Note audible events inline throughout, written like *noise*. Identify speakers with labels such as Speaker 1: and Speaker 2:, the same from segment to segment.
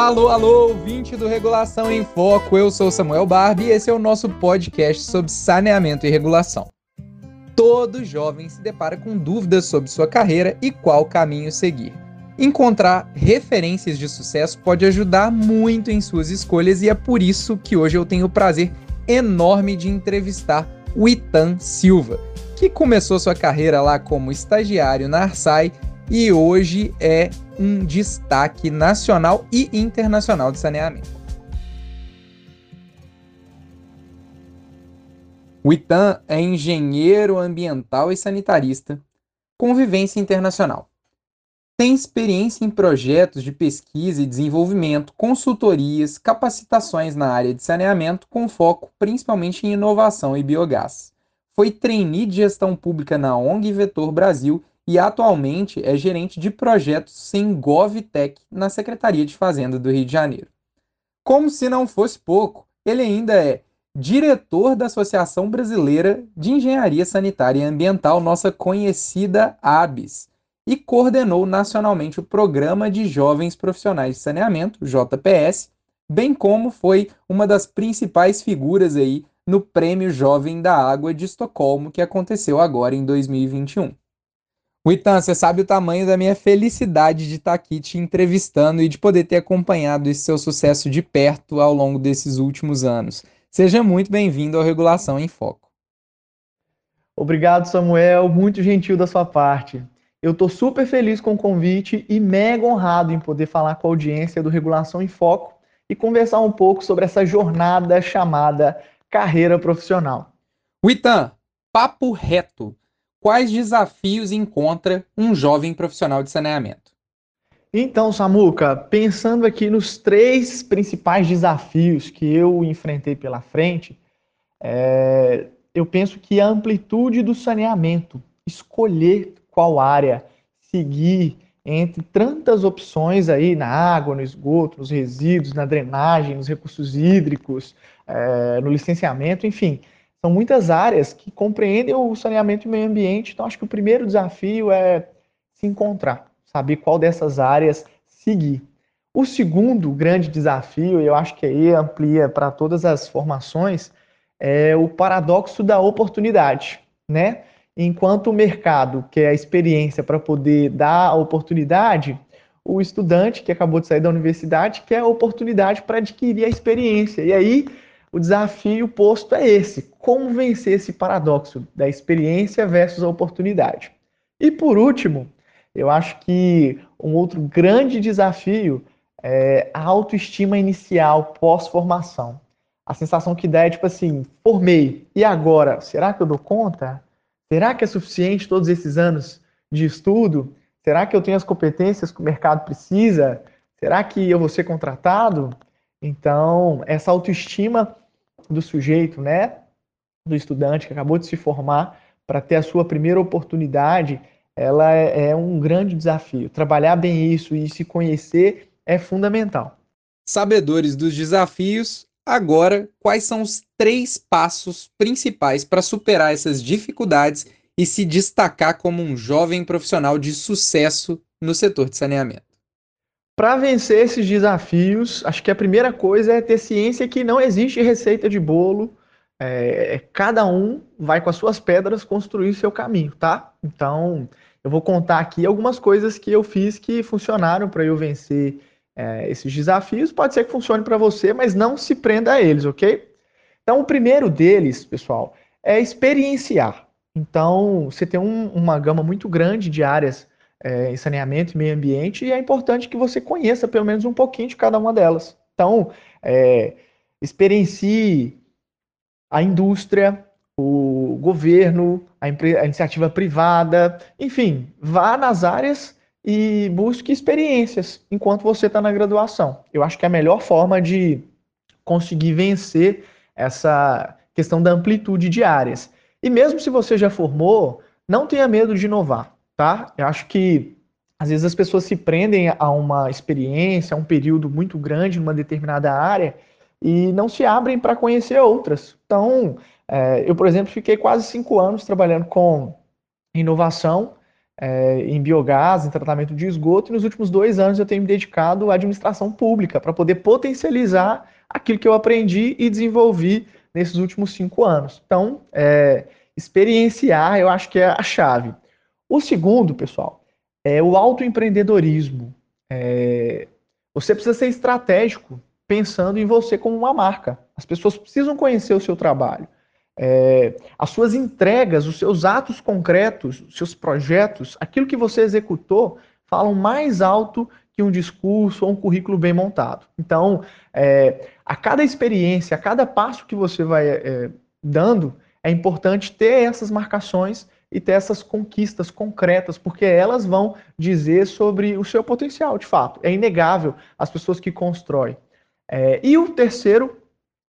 Speaker 1: Alô, alô, ouvinte do Regulação em Foco, eu sou Samuel Barbie e esse é o nosso podcast sobre saneamento e regulação. Todo jovem se depara com dúvidas sobre sua carreira e qual caminho seguir. Encontrar referências de sucesso pode ajudar muito em suas escolhas e é por isso que hoje eu tenho o prazer enorme de entrevistar o Itan Silva, que começou sua carreira lá como estagiário na Arsai e hoje é um destaque nacional e internacional de saneamento. O Itan é engenheiro ambiental e sanitarista, convivência internacional. Tem experiência em projetos de pesquisa e desenvolvimento, consultorias, capacitações na área de saneamento, com foco principalmente em inovação e biogás. Foi trainee de gestão pública na ONG Vetor Brasil e atualmente é gerente de projetos sem GovTech na Secretaria de Fazenda do Rio de Janeiro. Como se não fosse pouco, ele ainda é diretor da Associação Brasileira de Engenharia Sanitária e Ambiental, nossa conhecida ABS, e coordenou nacionalmente o Programa de Jovens Profissionais de Saneamento, JPS, bem como foi uma das principais figuras aí no Prêmio Jovem da Água de Estocolmo, que aconteceu agora em 2021. Witan, você sabe o tamanho da minha felicidade de estar aqui te entrevistando e de poder ter acompanhado esse seu sucesso de perto ao longo desses últimos anos. Seja muito bem-vindo ao Regulação em Foco.
Speaker 2: Obrigado, Samuel. Muito gentil da sua parte. Eu estou super feliz com o convite e mega honrado em poder falar com a audiência do Regulação em Foco e conversar um pouco sobre essa jornada chamada carreira profissional.
Speaker 1: Witan, papo reto quais desafios encontra um jovem profissional de saneamento?
Speaker 2: Então, Samuca, pensando aqui nos três principais desafios que eu enfrentei pela frente, é, eu penso que a amplitude do saneamento, escolher qual área seguir entre tantas opções aí na água, no esgoto, nos resíduos, na drenagem, nos recursos hídricos, é, no licenciamento, enfim, são muitas áreas que compreendem o saneamento e meio ambiente. Então, acho que o primeiro desafio é se encontrar, saber qual dessas áreas seguir. O segundo grande desafio, e eu acho que aí amplia para todas as formações, é o paradoxo da oportunidade, né? Enquanto o mercado quer a experiência para poder dar a oportunidade, o estudante que acabou de sair da universidade quer a oportunidade para adquirir a experiência. E aí o desafio posto é esse: como vencer esse paradoxo da experiência versus a oportunidade. E por último, eu acho que um outro grande desafio é a autoestima inicial pós-formação. A sensação que dá é tipo assim: formei, e agora? Será que eu dou conta? Será que é suficiente todos esses anos de estudo? Será que eu tenho as competências que o mercado precisa? Será que eu vou ser contratado? Então, essa autoestima do sujeito, né, do estudante que acabou de se formar para ter a sua primeira oportunidade, ela é, é um grande desafio. Trabalhar bem isso e se conhecer é fundamental.
Speaker 1: Sabedores dos desafios, agora quais são os três passos principais para superar essas dificuldades e se destacar como um jovem profissional de sucesso no setor de saneamento?
Speaker 2: Para vencer esses desafios, acho que a primeira coisa é ter ciência que não existe receita de bolo. É, cada um vai com as suas pedras construir seu caminho, tá? Então, eu vou contar aqui algumas coisas que eu fiz que funcionaram para eu vencer é, esses desafios. Pode ser que funcione para você, mas não se prenda a eles, ok? Então, o primeiro deles, pessoal, é experienciar. Então, você tem um, uma gama muito grande de áreas é, em saneamento e meio ambiente, e é importante que você conheça pelo menos um pouquinho de cada uma delas. Então, é, experiencie a indústria, o governo, a, a, iniciativa privada, enfim, vá nas áreas e busque experiências enquanto você está na graduação. Eu acho que é a melhor forma de conseguir vencer essa questão da amplitude de áreas. E mesmo se você já formou, não tenha medo de inovar tá? Eu acho que às vezes as pessoas se prendem a uma experiência, a um período muito grande numa determinada área e não se abrem para conhecer outras. Então, é, eu, por exemplo, fiquei quase cinco anos trabalhando com inovação é, em biogás, em tratamento de esgoto, e nos últimos dois anos eu tenho me dedicado à administração pública para poder potencializar aquilo que eu aprendi e desenvolvi nesses últimos cinco anos. Então, é, experienciar eu acho que é a chave. O segundo, pessoal, é o autoempreendedorismo. É, você precisa ser estratégico pensando em você como uma marca. As pessoas precisam conhecer o seu trabalho. É, as suas entregas, os seus atos concretos, os seus projetos, aquilo que você executou, falam mais alto que um discurso ou um currículo bem montado. Então, é, a cada experiência, a cada passo que você vai é, dando, é importante ter essas marcações e ter essas conquistas concretas, porque elas vão dizer sobre o seu potencial, de fato. É inegável as pessoas que constroem. É, e o terceiro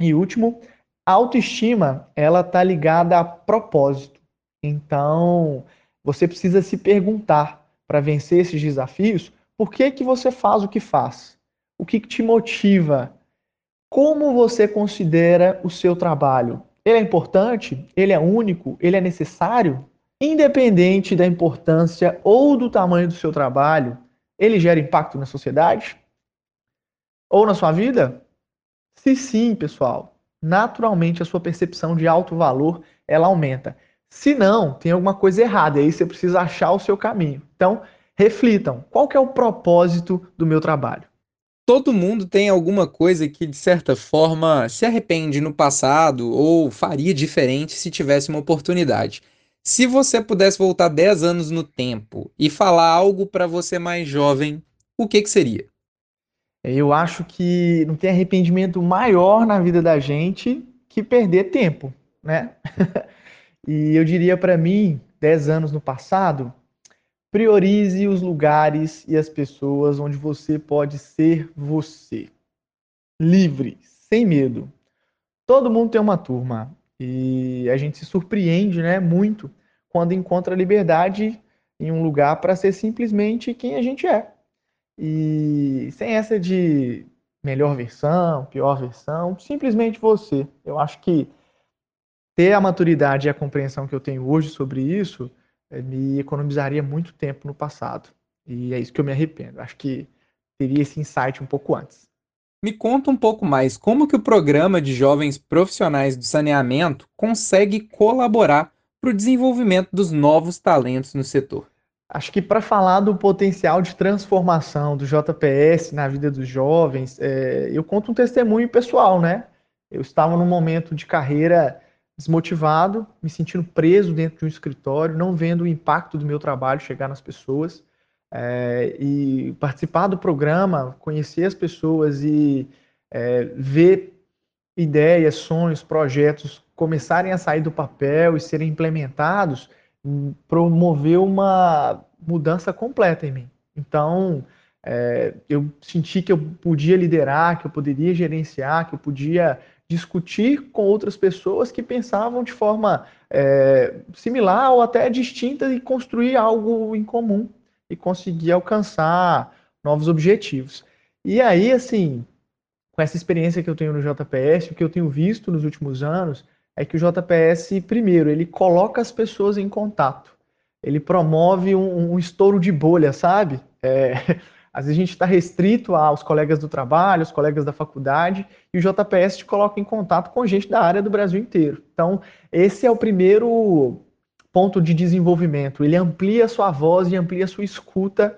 Speaker 2: e último, a autoestima, ela está ligada a propósito. Então, você precisa se perguntar para vencer esses desafios, por que que você faz o que faz? O que, que te motiva? Como você considera o seu trabalho? Ele é importante? Ele é único? Ele é necessário? Independente da importância ou do tamanho do seu trabalho, ele gera impacto na sociedade? Ou na sua vida? Se sim, pessoal, naturalmente a sua percepção de alto valor ela aumenta. Se não, tem alguma coisa errada, e aí você precisa achar o seu caminho. Então, reflitam, qual é o propósito do meu trabalho?
Speaker 1: Todo mundo tem alguma coisa que, de certa forma, se arrepende no passado ou faria diferente se tivesse uma oportunidade. Se você pudesse voltar 10 anos no tempo e falar algo para você mais jovem, o que, que seria?
Speaker 2: Eu acho que não tem arrependimento maior na vida da gente que perder tempo, né? *laughs* e eu diria para mim, 10 anos no passado, priorize os lugares e as pessoas onde você pode ser você. Livre, sem medo. Todo mundo tem uma turma. E a gente se surpreende, né, muito quando encontra liberdade em um lugar para ser simplesmente quem a gente é. E sem essa de melhor versão, pior versão, simplesmente você. Eu acho que ter a maturidade e a compreensão que eu tenho hoje sobre isso eh, me economizaria muito tempo no passado. E é isso que eu me arrependo. Acho que teria esse insight um pouco antes.
Speaker 1: Me conta um pouco mais como que o programa de jovens profissionais do saneamento consegue colaborar para o desenvolvimento dos novos talentos no setor.
Speaker 2: Acho que para falar do potencial de transformação do JPS na vida dos jovens, é, eu conto um testemunho pessoal, né? Eu estava num momento de carreira desmotivado, me sentindo preso dentro de um escritório, não vendo o impacto do meu trabalho chegar nas pessoas. É, e participar do programa, conhecer as pessoas e é, ver ideias, sonhos, projetos começarem a sair do papel e serem implementados, hum, promoveu uma mudança completa em mim. Então, é, eu senti que eu podia liderar, que eu poderia gerenciar, que eu podia discutir com outras pessoas que pensavam de forma é, similar ou até distinta e construir algo em comum e conseguir alcançar novos objetivos. E aí, assim, com essa experiência que eu tenho no JPS, o que eu tenho visto nos últimos anos é que o JPS, primeiro, ele coloca as pessoas em contato. Ele promove um, um estouro de bolha, sabe? É, *laughs* às vezes a gente está restrito aos colegas do trabalho, aos colegas da faculdade, e o JPS te coloca em contato com gente da área do Brasil inteiro. Então, esse é o primeiro ponto de desenvolvimento. Ele amplia sua voz e amplia sua escuta,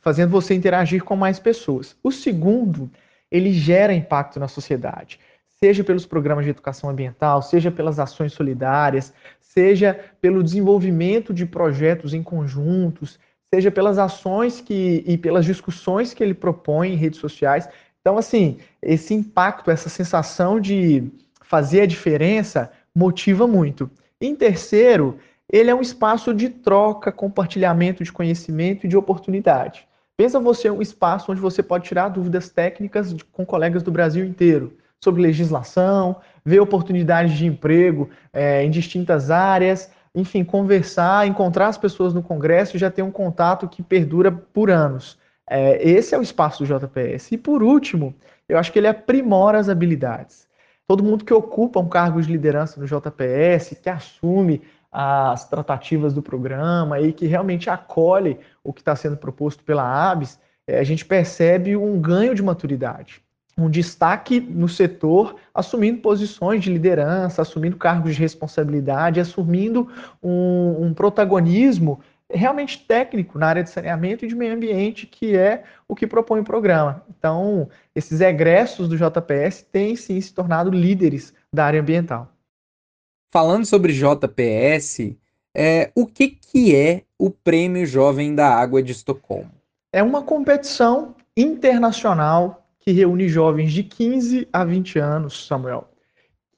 Speaker 2: fazendo você interagir com mais pessoas. O segundo, ele gera impacto na sociedade, seja pelos programas de educação ambiental, seja pelas ações solidárias, seja pelo desenvolvimento de projetos em conjuntos, seja pelas ações que, e pelas discussões que ele propõe em redes sociais. Então, assim, esse impacto, essa sensação de fazer a diferença motiva muito. Em terceiro, ele é um espaço de troca, compartilhamento de conhecimento e de oportunidade. Pensa você um espaço onde você pode tirar dúvidas técnicas com colegas do Brasil inteiro sobre legislação, ver oportunidades de emprego é, em distintas áreas, enfim, conversar, encontrar as pessoas no Congresso e já ter um contato que perdura por anos. É, esse é o espaço do JPS. E por último, eu acho que ele aprimora as habilidades. todo mundo que ocupa um cargo de liderança no JPS, que assume as tratativas do programa e que realmente acolhe o que está sendo proposto pela ABS, é, a gente percebe um ganho de maturidade, um destaque no setor, assumindo posições de liderança, assumindo cargos de responsabilidade, assumindo um, um protagonismo realmente técnico na área de saneamento e de meio ambiente, que é o que propõe o programa. Então, esses egressos do JPS têm sim se tornado líderes da área ambiental.
Speaker 1: Falando sobre JPS, é, o que, que é o Prêmio Jovem da Água de Estocolmo?
Speaker 2: É uma competição internacional que reúne jovens de 15 a 20 anos, Samuel,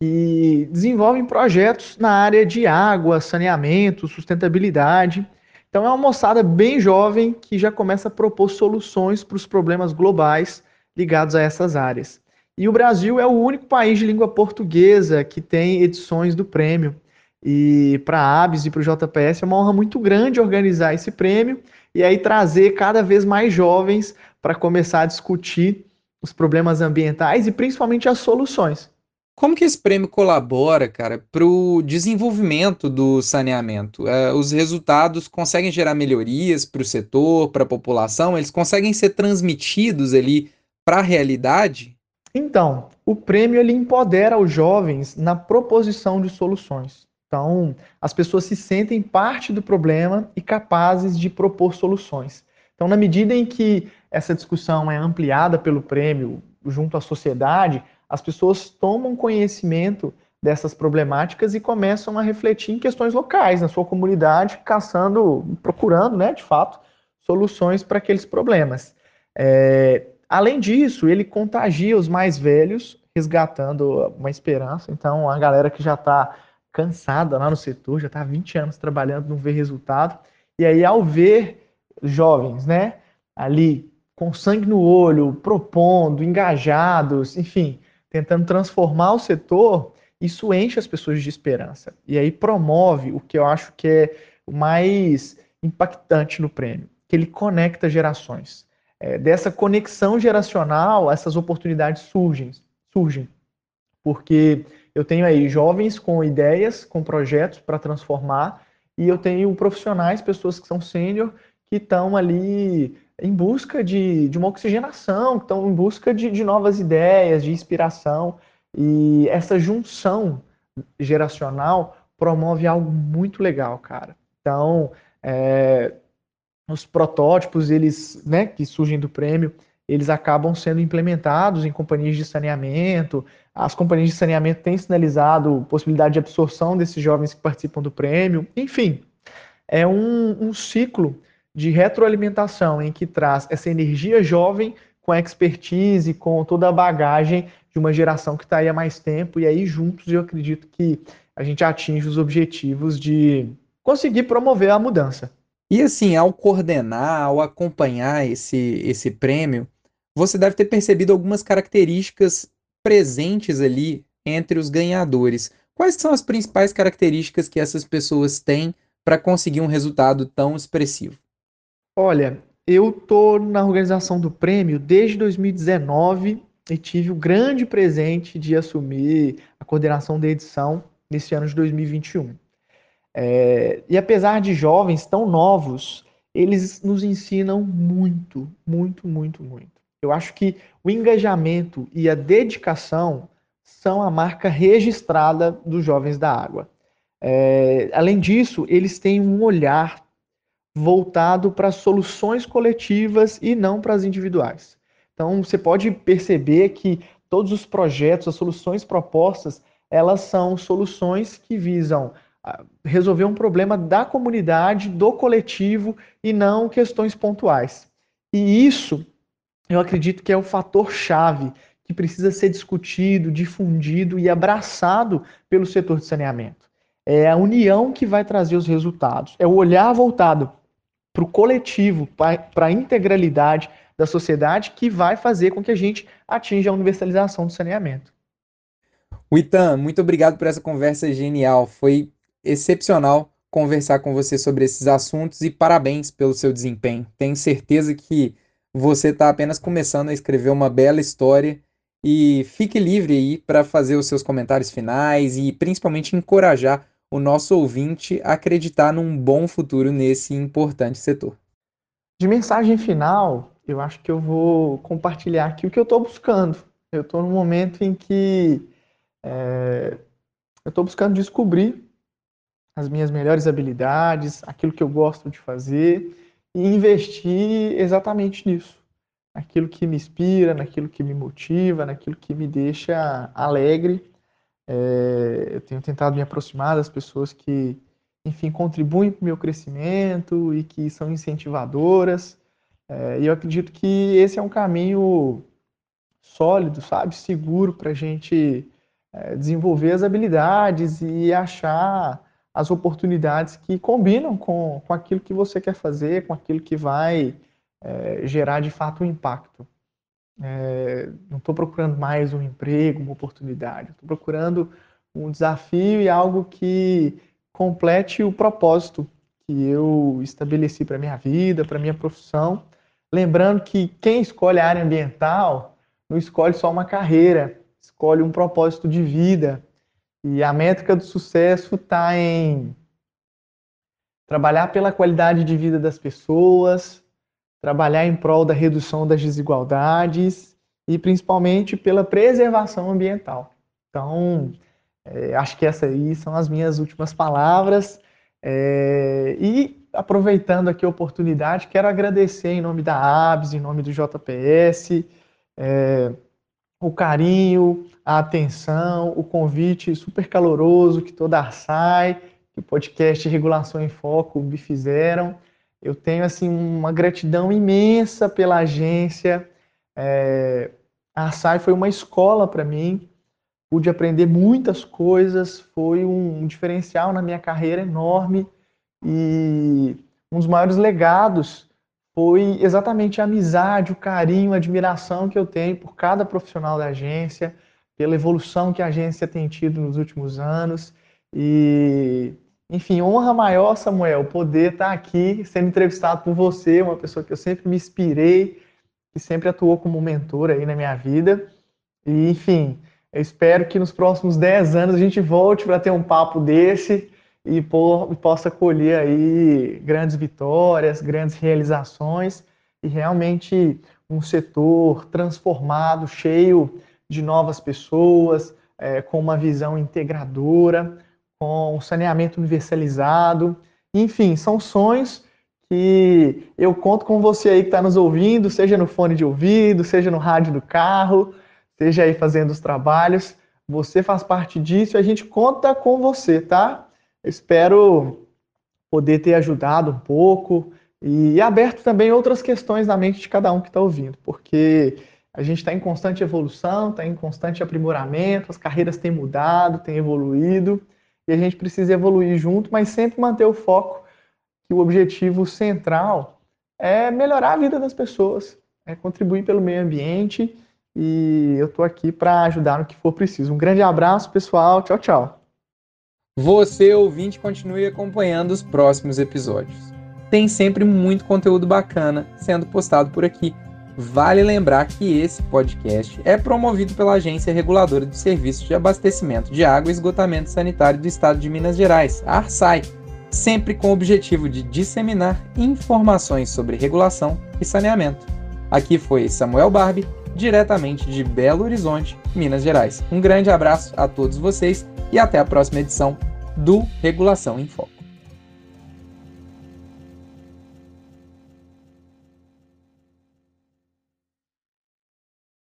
Speaker 2: que desenvolvem projetos na área de água, saneamento, sustentabilidade então é uma moçada bem jovem que já começa a propor soluções para os problemas globais ligados a essas áreas. E o Brasil é o único país de língua portuguesa que tem edições do prêmio. E para a ABS e para o JPS é uma honra muito grande organizar esse prêmio e aí trazer cada vez mais jovens para começar a discutir os problemas ambientais e principalmente as soluções.
Speaker 1: Como que esse prêmio colabora, cara, para o desenvolvimento do saneamento? É, os resultados conseguem gerar melhorias para o setor, para a população? Eles conseguem ser transmitidos ali para a realidade?
Speaker 2: Então, o prêmio ele empodera os jovens na proposição de soluções. Então, as pessoas se sentem parte do problema e capazes de propor soluções. Então, na medida em que essa discussão é ampliada pelo prêmio junto à sociedade, as pessoas tomam conhecimento dessas problemáticas e começam a refletir em questões locais, na sua comunidade, caçando, procurando, né, de fato, soluções para aqueles problemas. É, além disso, ele contagia os mais velhos, resgatando uma esperança. Então, a galera que já está cansada lá no setor, já está há 20 anos trabalhando, não vê resultado. E aí, ao ver jovens, né, ali com sangue no olho, propondo, engajados, enfim, tentando transformar o setor, isso enche as pessoas de esperança. E aí promove o que eu acho que é o mais impactante no prêmio, que ele conecta gerações. É, dessa conexão geracional, essas oportunidades surgem, surgem. Porque eu tenho aí jovens com ideias, com projetos para transformar, e eu tenho profissionais, pessoas que são sênior, que estão ali em busca de, de uma oxigenação, estão em busca de, de novas ideias, de inspiração. E essa junção geracional promove algo muito legal, cara. Então, é, os protótipos, eles, né, que surgem do prêmio, eles acabam sendo implementados em companhias de saneamento. As companhias de saneamento têm sinalizado possibilidade de absorção desses jovens que participam do prêmio. Enfim, é um, um ciclo de retroalimentação em que traz essa energia jovem com a expertise, com toda a bagagem de uma geração que está aí há mais tempo, e aí juntos eu acredito que a gente atinge os objetivos de conseguir promover a mudança.
Speaker 1: E assim, ao coordenar, ao acompanhar esse, esse prêmio, você deve ter percebido algumas características presentes ali entre os ganhadores. Quais são as principais características que essas pessoas têm para conseguir um resultado tão expressivo?
Speaker 2: Olha, eu tô na organização do prêmio desde 2019 e tive o grande presente de assumir a coordenação da edição nesse ano de 2021. É, e apesar de jovens tão novos, eles nos ensinam muito, muito, muito, muito. Eu acho que o engajamento e a dedicação são a marca registrada dos jovens da água. É, além disso, eles têm um olhar voltado para soluções coletivas e não para as individuais. Então, você pode perceber que todos os projetos, as soluções propostas, elas são soluções que visam resolver um problema da comunidade, do coletivo e não questões pontuais. E isso, eu acredito que é o fator chave que precisa ser discutido, difundido e abraçado pelo setor de saneamento. É a união que vai trazer os resultados. É o olhar voltado para o coletivo, para a integralidade da sociedade, que vai fazer com que a gente atinja a universalização do saneamento.
Speaker 1: Witan, muito obrigado por essa conversa genial. Foi excepcional conversar com você sobre esses assuntos e parabéns pelo seu desempenho. Tenho certeza que você está apenas começando a escrever uma bela história e fique livre aí para fazer os seus comentários finais e principalmente encorajar o nosso ouvinte a acreditar num bom futuro nesse importante setor.
Speaker 2: De mensagem final, eu acho que eu vou compartilhar aqui o que eu estou buscando. Eu estou num momento em que é, eu estou buscando descobrir as minhas melhores habilidades, aquilo que eu gosto de fazer e investir exatamente nisso naquilo que me inspira, naquilo que me motiva, naquilo que me deixa alegre. É, eu tenho tentado me aproximar das pessoas que, enfim, contribuem para o meu crescimento e que são incentivadoras. É, e eu acredito que esse é um caminho sólido, sabe, seguro para a gente é, desenvolver as habilidades e achar as oportunidades que combinam com, com aquilo que você quer fazer, com aquilo que vai é, gerar de fato um impacto. É, não estou procurando mais um emprego, uma oportunidade, estou procurando um desafio e algo que complete o propósito que eu estabeleci para minha vida, para minha profissão. Lembrando que quem escolhe a área ambiental não escolhe só uma carreira, escolhe um propósito de vida. E a métrica do sucesso está em trabalhar pela qualidade de vida das pessoas, trabalhar em prol da redução das desigualdades e principalmente pela preservação ambiental. Então, é, acho que essas aí são as minhas últimas palavras. É, e aproveitando aqui a oportunidade, quero agradecer em nome da ABS, em nome do JPS, é, o carinho, a atenção, o convite super caloroso que toda a ARSAI, que o podcast Regulação em Foco me fizeram. Eu tenho assim uma gratidão imensa pela agência. É, a SAI foi uma escola para mim. Pude aprender muitas coisas, foi um diferencial na minha carreira enorme e um dos maiores legados foi exatamente a amizade, o carinho, a admiração que eu tenho por cada profissional da agência, pela evolução que a agência tem tido nos últimos anos e enfim, honra maior, Samuel, poder estar aqui sendo entrevistado por você, uma pessoa que eu sempre me inspirei, que sempre atuou como mentor aí na minha vida. E, enfim, eu espero que nos próximos 10 anos a gente volte para ter um papo desse e, possa colher aí grandes vitórias, grandes realizações e realmente um setor transformado, cheio de novas pessoas, é, com uma visão integradora com saneamento universalizado. Enfim, são sonhos que eu conto com você aí que está nos ouvindo, seja no fone de ouvido, seja no rádio do carro, seja aí fazendo os trabalhos. Você faz parte disso e a gente conta com você, tá? Espero poder ter ajudado um pouco e aberto também outras questões na mente de cada um que está ouvindo, porque a gente está em constante evolução, está em constante aprimoramento, as carreiras têm mudado, têm evoluído e a gente precisa evoluir junto, mas sempre manter o foco que o objetivo central é melhorar a vida das pessoas, é contribuir pelo meio ambiente e eu estou aqui para ajudar no que for preciso. Um grande abraço, pessoal. Tchau, tchau.
Speaker 1: Você, ouvinte, continue acompanhando os próximos episódios. Tem sempre muito conteúdo bacana sendo postado por aqui. Vale lembrar que esse podcast é promovido pela Agência Reguladora de Serviços de Abastecimento de Água e Esgotamento Sanitário do Estado de Minas Gerais, a ARSAI, sempre com o objetivo de disseminar informações sobre regulação e saneamento. Aqui foi Samuel Barbie, diretamente de Belo Horizonte, Minas Gerais. Um grande abraço a todos vocês e até a próxima edição do Regulação em Foco.